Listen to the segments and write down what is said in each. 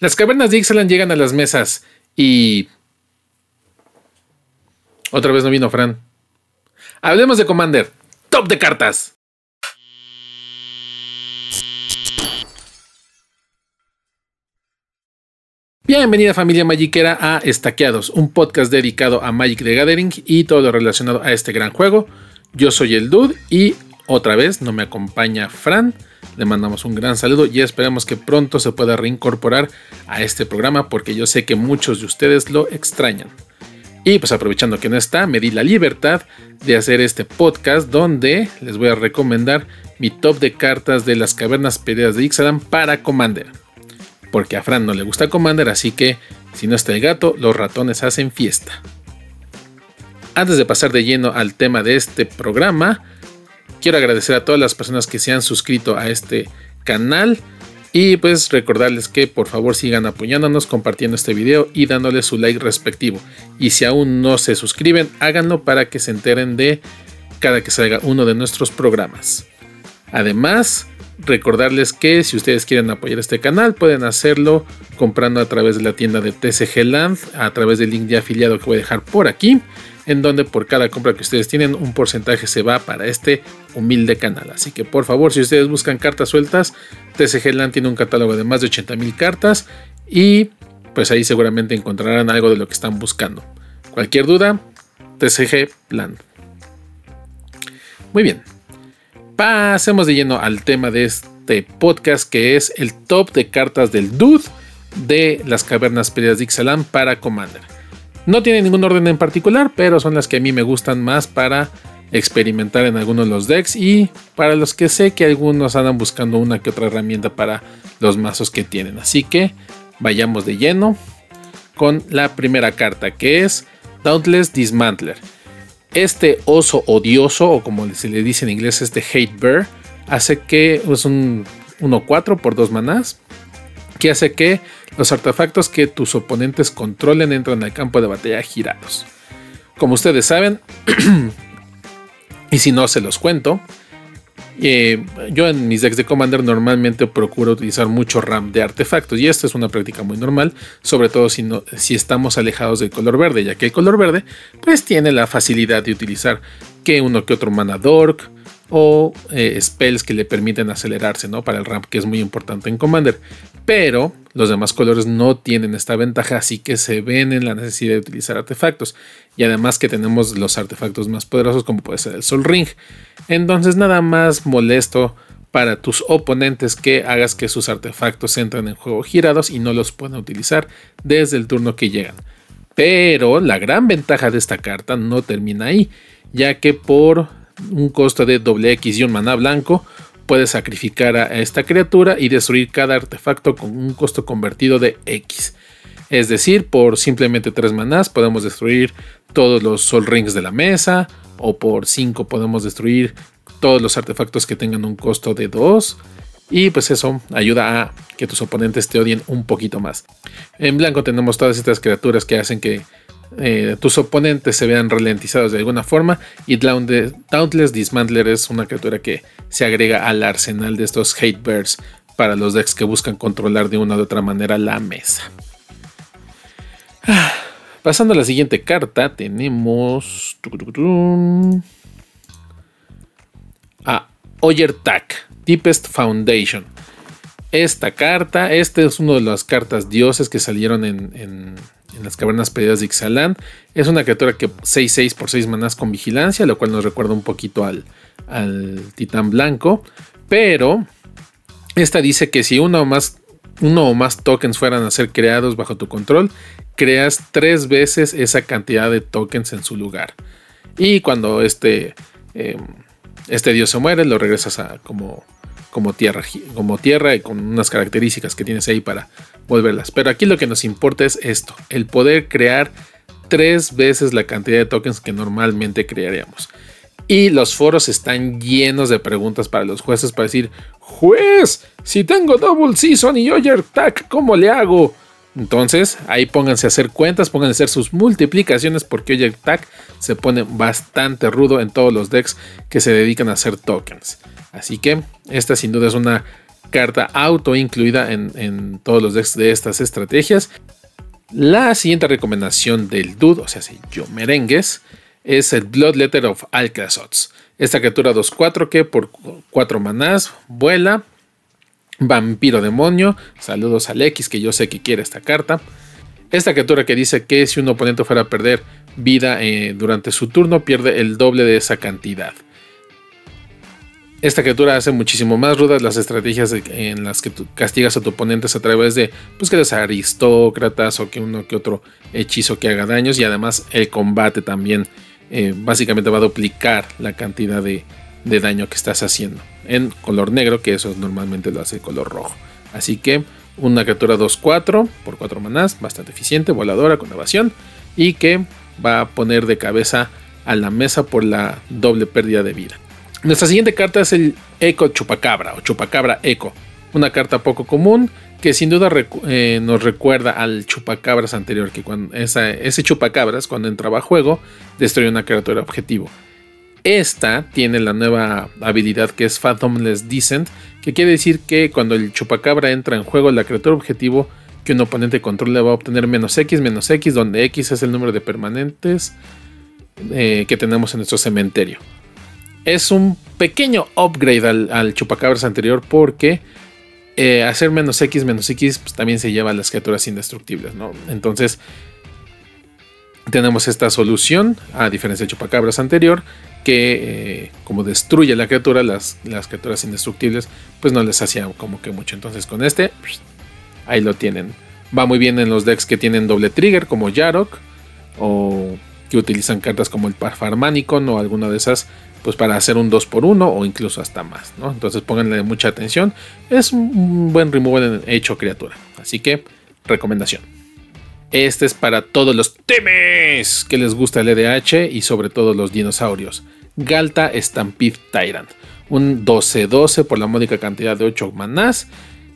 Las cavernas de Ixalan llegan a las mesas y... Otra vez no vino Fran. Hablemos de Commander. Top de cartas. Bienvenida familia magiquera a Estaqueados, un podcast dedicado a Magic the Gathering y todo lo relacionado a este gran juego. Yo soy el Dude y otra vez no me acompaña Fran. Le mandamos un gran saludo y esperamos que pronto se pueda reincorporar a este programa porque yo sé que muchos de ustedes lo extrañan. Y pues aprovechando que no está, me di la libertad de hacer este podcast donde les voy a recomendar mi top de cartas de las cavernas perdidas de Ixalan para Commander porque a Fran no le gusta Commander, así que si no está el gato, los ratones hacen fiesta. Antes de pasar de lleno al tema de este programa, quiero agradecer a todas las personas que se han suscrito a este canal y pues recordarles que por favor sigan apoyándonos, compartiendo este video y dándole su like respectivo. Y si aún no se suscriben, háganlo para que se enteren de cada que salga uno de nuestros programas. Además, recordarles que si ustedes quieren apoyar este canal pueden hacerlo comprando a través de la tienda de TCG Land a través del link de afiliado que voy a dejar por aquí en donde por cada compra que ustedes tienen un porcentaje se va para este humilde canal. Así que por favor si ustedes buscan cartas sueltas TCG Land tiene un catálogo de más de 80 mil cartas y pues ahí seguramente encontrarán algo de lo que están buscando. Cualquier duda TCG Land. Muy bien. Pasemos de lleno al tema de este podcast que es el top de cartas del Dude de las cavernas perdidas de Ixalan para Commander. No tiene ningún orden en particular, pero son las que a mí me gustan más para experimentar en algunos de los decks y para los que sé que algunos andan buscando una que otra herramienta para los mazos que tienen. Así que vayamos de lleno con la primera carta que es Dauntless Dismantler. Este oso odioso, o como se le dice en inglés, este hate bear, hace que es un 1-4 por 2 manás, que hace que los artefactos que tus oponentes controlen entran al campo de batalla girados. Como ustedes saben, y si no se los cuento, eh, yo en mis decks de Commander normalmente procuro utilizar mucho RAM de artefactos y esta es una práctica muy normal, sobre todo si, estamos alejados del color verde, ya que el color verde pues tiene la facilidad de utilizar que uno que otro mana dork o eh, spells que le permiten acelerarse ¿no? para el RAM que es muy importante en Commander pero los demás colores no tienen esta ventaja, así que se ven en la necesidad de utilizar artefactos. Y además que tenemos los artefactos más poderosos como puede ser el Sol Ring. Entonces nada más molesto para tus oponentes que hagas que sus artefactos entren en juego girados y no los puedan utilizar desde el turno que llegan. Pero la gran ventaja de esta carta no termina ahí, ya que por un costo de doble X y un maná blanco, puedes sacrificar a esta criatura y destruir cada artefacto con un costo convertido de X. Es decir, por simplemente 3 manás podemos destruir todos los Sol Rings de la mesa, o por 5 podemos destruir todos los artefactos que tengan un costo de 2. Y pues eso ayuda a que tus oponentes te odien un poquito más. En blanco tenemos todas estas criaturas que hacen que eh, tus oponentes se vean ralentizados de alguna forma. Y Dauntless Dismantler es una criatura que se agrega al arsenal de estos Hate Bears para los decks que buscan controlar de una u otra manera la mesa. Ah, pasando a la siguiente carta, tenemos a Oyer Tack, Deepest Foundation. Esta carta, esta es una de las cartas dioses que salieron en las cavernas perdidas de Ixalan. Es una criatura que 6-6 por 6 manás con vigilancia, lo cual nos recuerda un poquito al, al titán blanco. Pero esta dice que si uno o más, uno o más tokens fueran a ser creados bajo tu control, creas tres veces esa cantidad de tokens en su lugar. Y cuando este, em, este dios se muere, lo regresas a como como tierra, como tierra y con unas características que tienes ahí para volverlas. Pero aquí lo que nos importa es esto, el poder crear tres veces la cantidad de tokens que normalmente crearíamos. Y los foros están llenos de preguntas para los jueces para decir, juez, si tengo Double Season y Oyer Tag, ¿cómo le hago? Entonces ahí pónganse a hacer cuentas, pónganse a hacer sus multiplicaciones porque Oyer Tag se pone bastante rudo en todos los decks que se dedican a hacer tokens. Así que esta sin duda es una carta auto incluida en, todos los decks de estas estrategias. La siguiente recomendación del Dude, o sea, si yo merengues, es el Bloodletter of Alcazots. Esta criatura 2-4 que por 4 manás vuela. Vampiro demonio. Saludos al X que yo sé que quiere esta carta. Esta criatura que dice que si un oponente fuera a perder vida eh, durante su turno, pierde el doble de esa cantidad. Esta criatura hace muchísimo más rudas las estrategias en las que castigas a tu oponente a través de pues, que los aristócratas o que uno que otro hechizo que haga daños y además el combate también eh, básicamente va a duplicar la cantidad de, de, daño que estás haciendo en color negro que eso normalmente lo hace color rojo. Así que una criatura 2-4 por 4 manás bastante eficiente voladora con evasión y que va a poner de cabeza a la mesa por la doble pérdida de vida nuestra siguiente carta es el Eco Chupacabra o Chupacabra Eco, una carta poco común que sin duda eh, nos recuerda al Chupacabras anterior, que cuando ese Chupacabras cuando entraba a juego destruye una criatura objetivo. Esta tiene la nueva habilidad que es Fathomless Descent, que quiere decir que cuando el Chupacabra entra en juego, la criatura objetivo que un oponente controle va a obtener menos X, menos X, donde X es el número de permanentes eh, que tenemos en nuestro cementerio es un pequeño upgrade al, chupacabras anterior porque eh, hacer menos X menos X pues, también se lleva a las criaturas indestructibles, ¿no? Entonces tenemos esta solución, a diferencia del chupacabras anterior, que eh, como destruye la criatura, las, las, criaturas indestructibles, pues no les hacía como que mucho. Entonces con este, ahí lo tienen. Va muy bien en los decks que tienen doble trigger, como Yarok, o que utilizan cartas como el Parfarmanicon o alguna de esas pues para hacer un 2x1 o incluso hasta más, ¿no? Entonces pónganle mucha atención. Es un buen removal hecho criatura. Así que, recomendación. Este es para todos los temes que les gusta el EDH y sobre todo los dinosaurios. Galta Stampede Tyrant. Un 12-12 por la módica cantidad de 8 manás.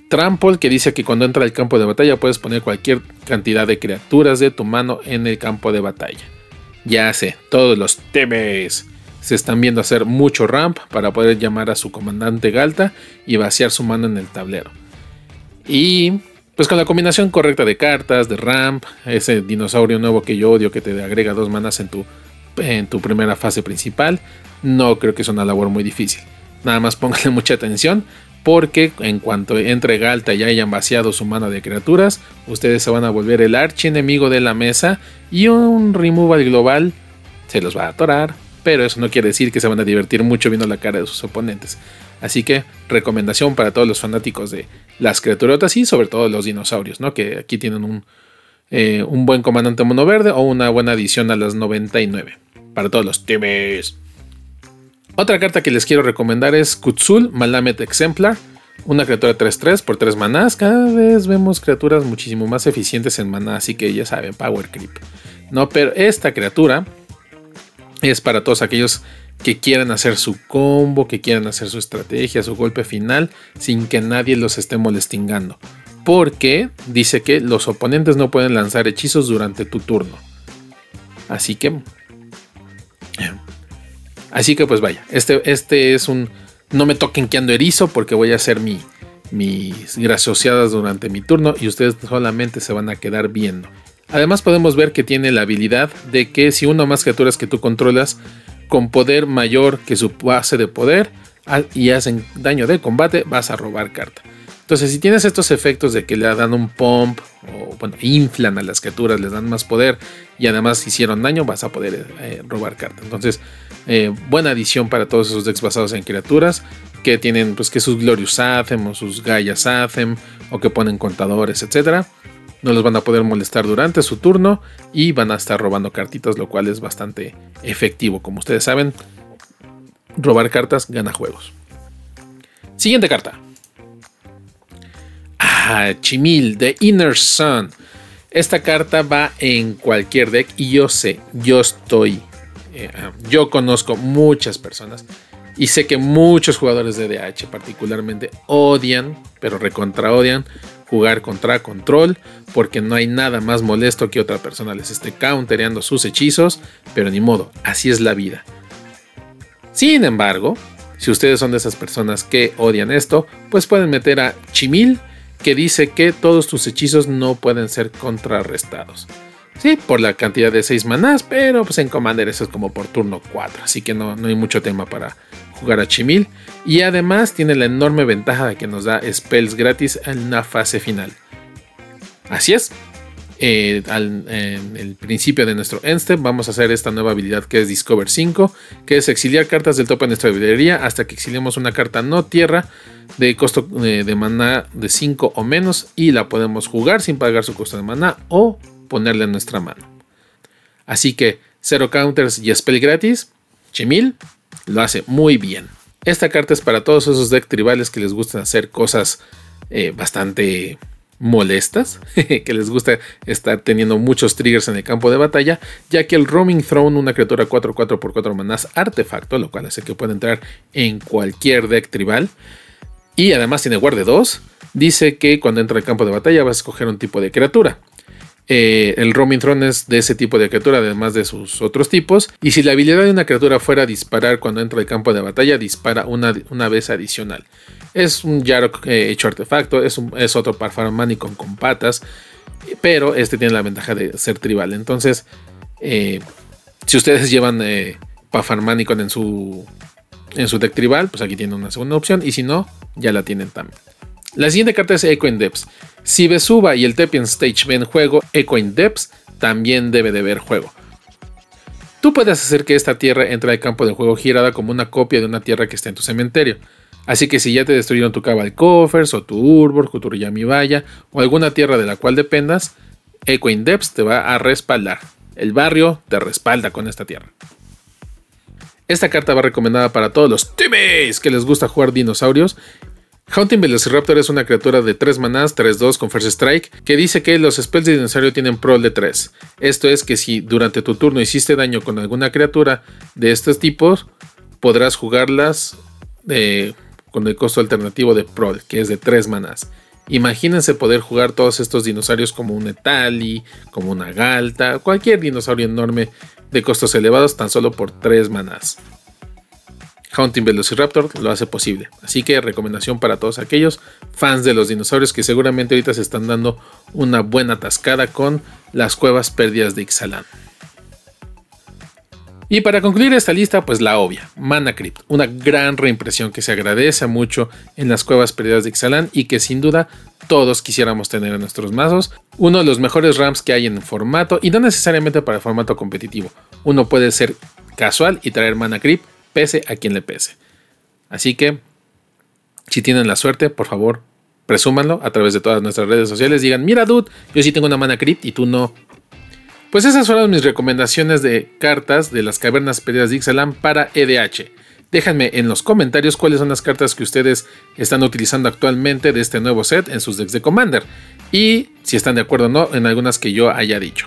Trample que dice que cuando entra al campo de batalla puedes poner cualquier cantidad de criaturas de tu mano en el campo de batalla. Ya sé, todos los temes se están viendo hacer mucho ramp para poder llamar a su comandante Galta y vaciar su mano en el tablero. Y pues con la combinación correcta de cartas, de ramp, ese dinosaurio nuevo que yo odio que te agrega dos manas en tu, en tu primera fase principal, no creo que sea una labor muy difícil. Nada más pónganle mucha atención porque en cuanto entre Galta y hayan vaciado su mano de criaturas, ustedes se van a volver el archienemigo de la mesa y un removal global se los va a atorar pero eso no quiere decir que se van a divertir mucho viendo la cara de sus oponentes. Así que recomendación para todos los fanáticos de las criaturotas y sobre todo los dinosaurios, ¿no? que aquí tienen un, eh, un buen comandante mono verde o una buena adición a las 99 para todos los teams. Otra carta que les quiero recomendar es Kutsul Malamet Exemplar, una criatura 3-3 por 3 manás. Cada vez vemos criaturas muchísimo más eficientes en maná, así que ya saben, Power Creep. No, pero esta criatura es para todos aquellos que quieran hacer su combo, que quieran hacer su estrategia, su golpe final, sin que nadie los esté molestingando. Porque dice que los oponentes no pueden lanzar hechizos durante tu turno. Así que... Así que pues vaya, este, este es un... No me toquen que ando erizo porque voy a hacer mi, mis graciosas durante mi turno y ustedes solamente se van a quedar viendo. Además podemos ver que tiene la habilidad de que si uno o más criaturas que tú controlas con poder mayor que su base de poder y hacen daño de combate, vas a robar carta. Entonces, si tienes estos efectos de que le dan un pump o bueno, inflan a las criaturas, les dan más poder y además hicieron daño, vas a poder eh, robar carta. Entonces, eh, buena adición para todos esos decks basados en criaturas que tienen pues que sus Glorious Athem o sus Gaia's Athem o que ponen contadores, etcétera no los van a poder molestar durante su turno y van a estar robando cartitas, lo cual es bastante efectivo. Como ustedes saben, robar cartas gana juegos. Siguiente carta. Ah, Chimil, The Inner Sun. Esta carta va en cualquier deck y yo sé, yo estoy, eh, yo conozco muchas personas y sé que muchos jugadores de DH particularmente odian, pero recontra odian jugar contra control, porque no hay nada más molesto que otra persona les esté countereando sus hechizos, pero ni modo, así es la vida. Sin embargo, Si ustedes son de esas personas que odian esto, pues pueden meter a Chimil, que dice que todos tus hechizos no pueden ser contrarrestados. Sí, por la cantidad de 6 manás, pero pues en Commander eso es como por turno 4, así que no, no hay mucho tema para jugar a Chimil. Y además tiene la enorme ventaja de que nos da spells gratis en una fase final. Así es, eh, al, en el principio de nuestro end step vamos a hacer esta nueva habilidad que es Discover 5, que es exiliar cartas del tope de nuestra librería hasta que exiliemos una carta no tierra de costo eh, de maná de 5 o menos y la podemos jugar sin pagar su costo de maná o ponerle en nuestra mano. Así que cero counters y spell gratis, Chemil lo hace muy bien. Esta carta es para todos esos deck tribales que les gustan hacer cosas eh, bastante molestas, que les gusta estar teniendo muchos triggers en el campo de batalla, ya que el Roaming Throne, una criatura 4-4 por 4 manás artefacto, lo cual hace que pueda entrar en cualquier deck tribal, y además tiene guarde 2, dice que cuando entra al campo de batalla vas a escoger un tipo de criatura. Eh, el Roaming Throne es de ese tipo de criatura, además de sus otros tipos. Y si la habilidad de una criatura fuera disparar cuando entra al campo de batalla, dispara una, una vez adicional. Es un Yarok eh, hecho artefacto, es, es otro Parfarmanicon con patas, pero este tiene la ventaja de ser tribal. Entonces, eh, si ustedes llevan eh, Parfarmanicon en su, en su deck tribal, pues aquí tienen una segunda opción. Y si no, ya la tienen también. La siguiente carta es Echo in Depths. Si Besuba y el Tepian Stage ven juego, Echo in Depths también debe de ver juego. Tú puedes hacer que esta tierra entre al campo de juego girada como una copia de una tierra que está en tu cementerio. Así que si ya te destruyeron tu Cabal Coffers o tu Urbor, o tu o alguna tierra de la cual dependas, Echo in Depths te va a respaldar. El barrio te respalda con esta tierra. Esta carta va recomendada para todos los times que les gusta jugar dinosaurios. Haunting Velociraptor es una criatura de 3 manás, 3-2 con First Strike, que dice que los spells de dinosaurio tienen prol de 3. Esto es que si durante tu turno hiciste daño con alguna criatura de estos tipos, podrás jugarlas de con el costo alternativo de Prol, que es de 3 manás. Imagínense poder jugar todos estos dinosaurios como un Etali, como una Galta, cualquier dinosaurio enorme de costos elevados tan solo por 3 manás. Haunting Velociraptor lo hace posible. Así que recomendación para todos aquellos fans de los dinosaurios que seguramente ahorita se están dando una buena tascada con las cuevas perdidas de Ixalan. Y para concluir esta lista, pues la obvia, Mana Crypt, una gran reimpresión que se agradece mucho en las cuevas perdidas de Ixalan y que sin duda todos quisiéramos tener en nuestros mazos. Uno de los mejores ramps que hay en formato y no necesariamente para el formato competitivo. Uno puede ser casual y traer Mana Crypt pese a quien le pese. Así que, si tienen la suerte, por favor, presúmanlo a través de todas nuestras redes sociales. Digan, mira, dude, yo sí tengo una Mana Crypt y tú no pues esas fueron mis recomendaciones de cartas de las cavernas perdidas de Ixalan para EDH. Déjenme en los comentarios cuáles son las cartas que ustedes están utilizando actualmente de este nuevo set en sus decks de Commander. Y si están de acuerdo o no en algunas que yo haya dicho.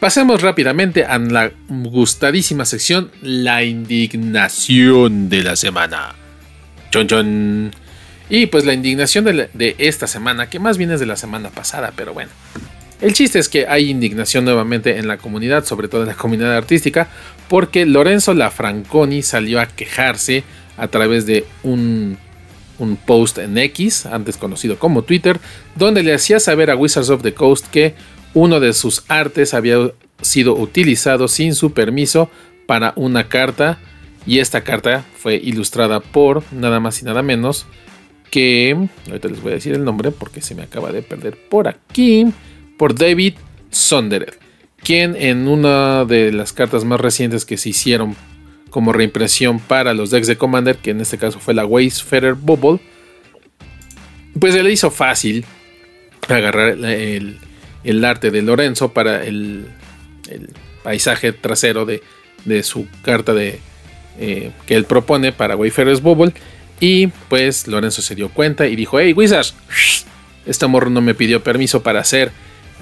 Pasemos rápidamente a la gustadísima sección La indignación de la semana. Chon chon. Y pues la indignación de, de esta semana, que más bien es de la semana pasada, pero bueno. El chiste es que hay indignación nuevamente en la comunidad, sobre todo en la comunidad artística, porque Lorenzo Lafranconi salió a quejarse a través de un, post en X, antes conocido como Twitter, donde le hacía saber a Wizards of the Coast que uno de sus artes había sido utilizado sin su permiso para una carta y esta carta fue ilustrada por nada más y nada menos que ahorita les voy a decir el nombre porque se me acaba de perder por aquí por David Sondered, quien en una de las cartas más recientes que se hicieron como reimpresión para los decks de Commander, que en este caso fue la Wayfarer Bubble, pues se le hizo fácil agarrar el, arte de Lorenzo para el, paisaje trasero de, su carta eh, que él propone para Wayfarer's Bubble. Y pues Lorenzo se dio cuenta y dijo: Hey, Wizards, este morro no me pidió permiso para hacer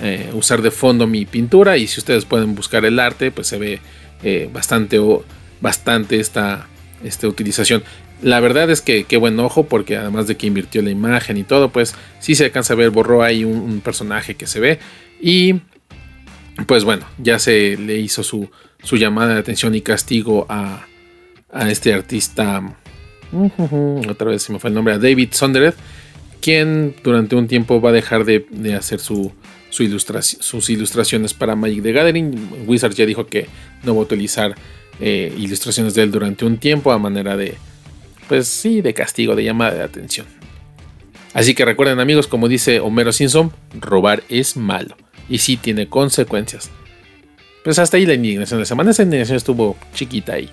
eh, usar de fondo mi pintura y si ustedes pueden buscar el arte pues se ve eh, bastante, bastante esta, esta utilización. La verdad es que qué buen ojo porque además de que invirtió la imagen y todo pues sí se alcanza a ver, borró ahí un, personaje que se ve. Y pues bueno, ya se le hizo su, su llamada de atención y castigo a, a este artista, otra vez se me fue el nombre, a David Sondered, quien durante un tiempo va a dejar de, hacer su, sus ilustraciones para Magic the Gathering. Wizard ya dijo que no va a utilizar eh, ilustraciones de él durante un tiempo a manera de, pues sí, de castigo, de llamada de atención. Así que recuerden amigos, como dice Homero Simpson, robar es malo y sí tiene consecuencias. Pues hasta ahí la indignación de la semana. Esa indignación estuvo chiquita ahí.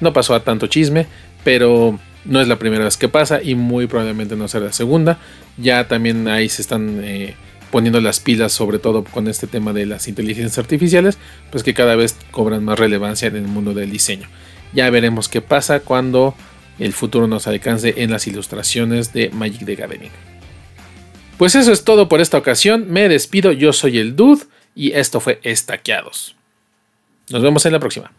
No pasó a tanto chisme, pero no es la primera vez que pasa y muy probablemente no será la segunda. Ya también ahí se están eh, poniendo las pilas, sobre todo con este tema de las inteligencias artificiales, pues que cada vez cobran más relevancia en el mundo del diseño. Ya veremos qué pasa cuando el futuro nos alcance en las ilustraciones de Magic the Gathering. Pues eso es todo por esta ocasión. Me despido, yo soy el Dude y esto fue Estaqueados. Nos vemos en la próxima.